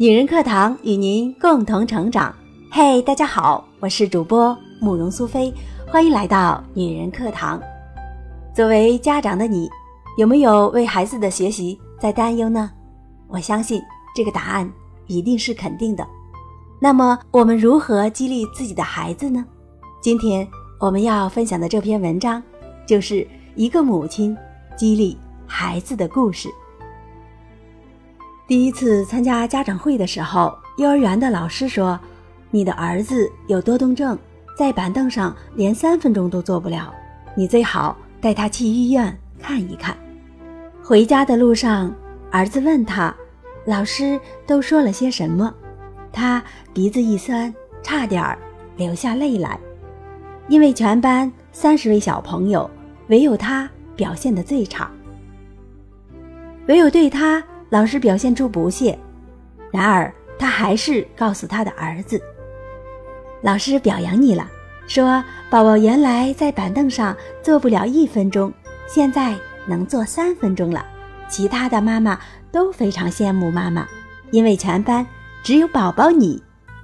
女人课堂与您共同成长。嘿，大家好，我是主播慕容苏菲，欢迎来到女人课堂。作为家长的你，有没有为孩子的学习在担忧呢？我相信这个答案一定是肯定的。那么，我们如何激励自己的孩子呢？今天我们要分享的这篇文章，就是一个母亲激励孩子的故事。第一次参加家长会的时候，幼儿园的老师说：“你的儿子有多动症，在板凳上连三分钟都坐不了，你最好带他去医院看一看。”回家的路上，儿子问他：“老师都说了些什么？”他鼻子一酸，差点儿流下泪来，因为全班三十位小朋友，唯有他表现的最差，唯有对他。老师表现出不屑，然而他还是告诉他的儿子：“老师表扬你了，说宝宝原来在板凳上坐不了一分钟，现在能坐三分钟了。其他的妈妈都非常羡慕妈妈，因为全班只有宝宝你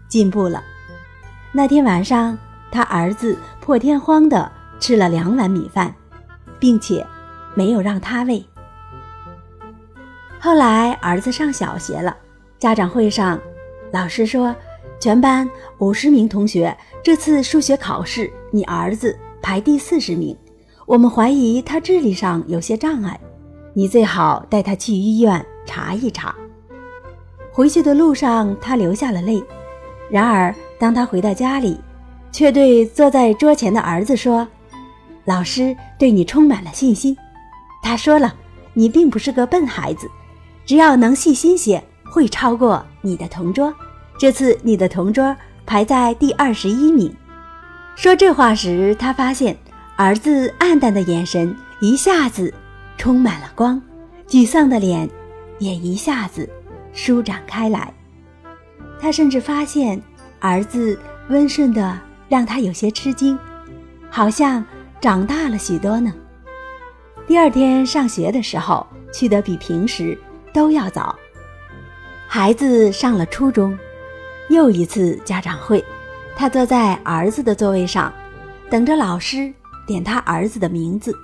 进步了。”那天晚上，他儿子破天荒地吃了两碗米饭，并且没有让他喂。后来儿子上小学了，家长会上，老师说，全班五十名同学，这次数学考试你儿子排第四十名，我们怀疑他智力上有些障碍，你最好带他去医院查一查。回去的路上，他流下了泪。然而，当他回到家里，却对坐在桌前的儿子说：“老师对你充满了信心。他说了，你并不是个笨孩子。”只要能细心些，会超过你的同桌。这次你的同桌排在第二十一名。说这话时，他发现儿子暗淡的眼神一下子充满了光，沮丧的脸也一下子舒展开来。他甚至发现儿子温顺的让他有些吃惊，好像长大了许多呢。第二天上学的时候，去得比平时。都要早。孩子上了初中，又一次家长会，他坐在儿子的座位上，等着老师点他儿子的名字。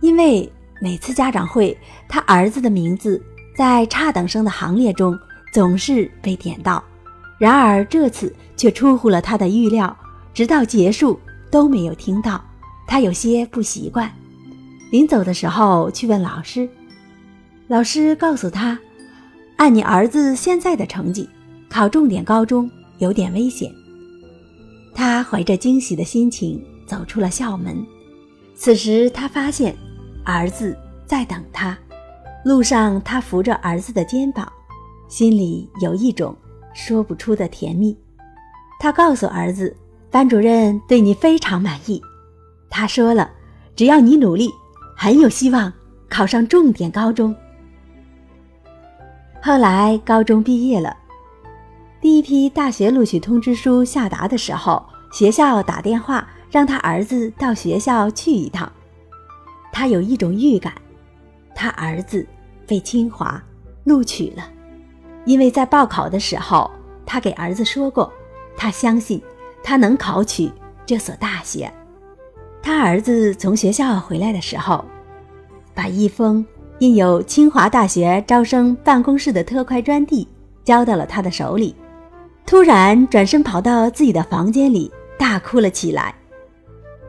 因为每次家长会，他儿子的名字在差等生的行列中总是被点到，然而这次却出乎了他的预料，直到结束都没有听到，他有些不习惯。临走的时候，去问老师。老师告诉他：“按你儿子现在的成绩，考重点高中有点危险。”他怀着惊喜的心情走出了校门。此时，他发现儿子在等他。路上，他扶着儿子的肩膀，心里有一种说不出的甜蜜。他告诉儿子：“班主任对你非常满意。他说了，只要你努力，很有希望考上重点高中。”后来高中毕业了，第一批大学录取通知书下达的时候，学校打电话让他儿子到学校去一趟。他有一种预感，他儿子被清华录取了，因为在报考的时候，他给儿子说过，他相信他能考取这所大学。他儿子从学校回来的时候，把一封。印有清华大学招生办公室的特快专递交到了他的手里，突然转身跑到自己的房间里大哭了起来，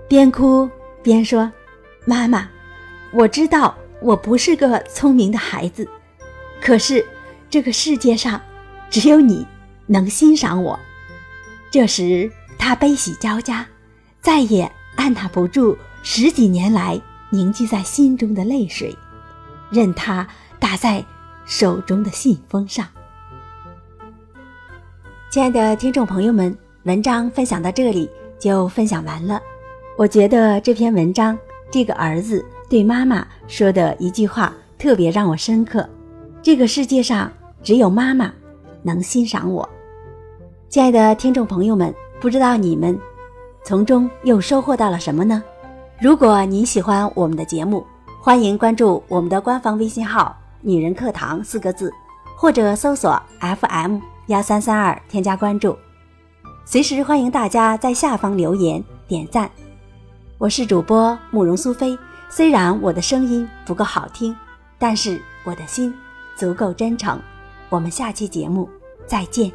边哭边说：“妈妈，我知道我不是个聪明的孩子，可是这个世界上只有你能欣赏我。”这时他悲喜交加，再也按捺不住十几年来凝聚在心中的泪水。任它打在手中的信封上。亲爱的听众朋友们，文章分享到这里就分享完了。我觉得这篇文章，这个儿子对妈妈说的一句话特别让我深刻：这个世界上只有妈妈能欣赏我。亲爱的听众朋友们，不知道你们从中又收获到了什么呢？如果您喜欢我们的节目，欢迎关注我们的官方微信号“女人课堂”四个字。或者搜索 FM 幺三三二添加关注，随时欢迎大家在下方留言点赞。我是主播慕容苏菲，虽然我的声音不够好听，但是我的心足够真诚。我们下期节目再见。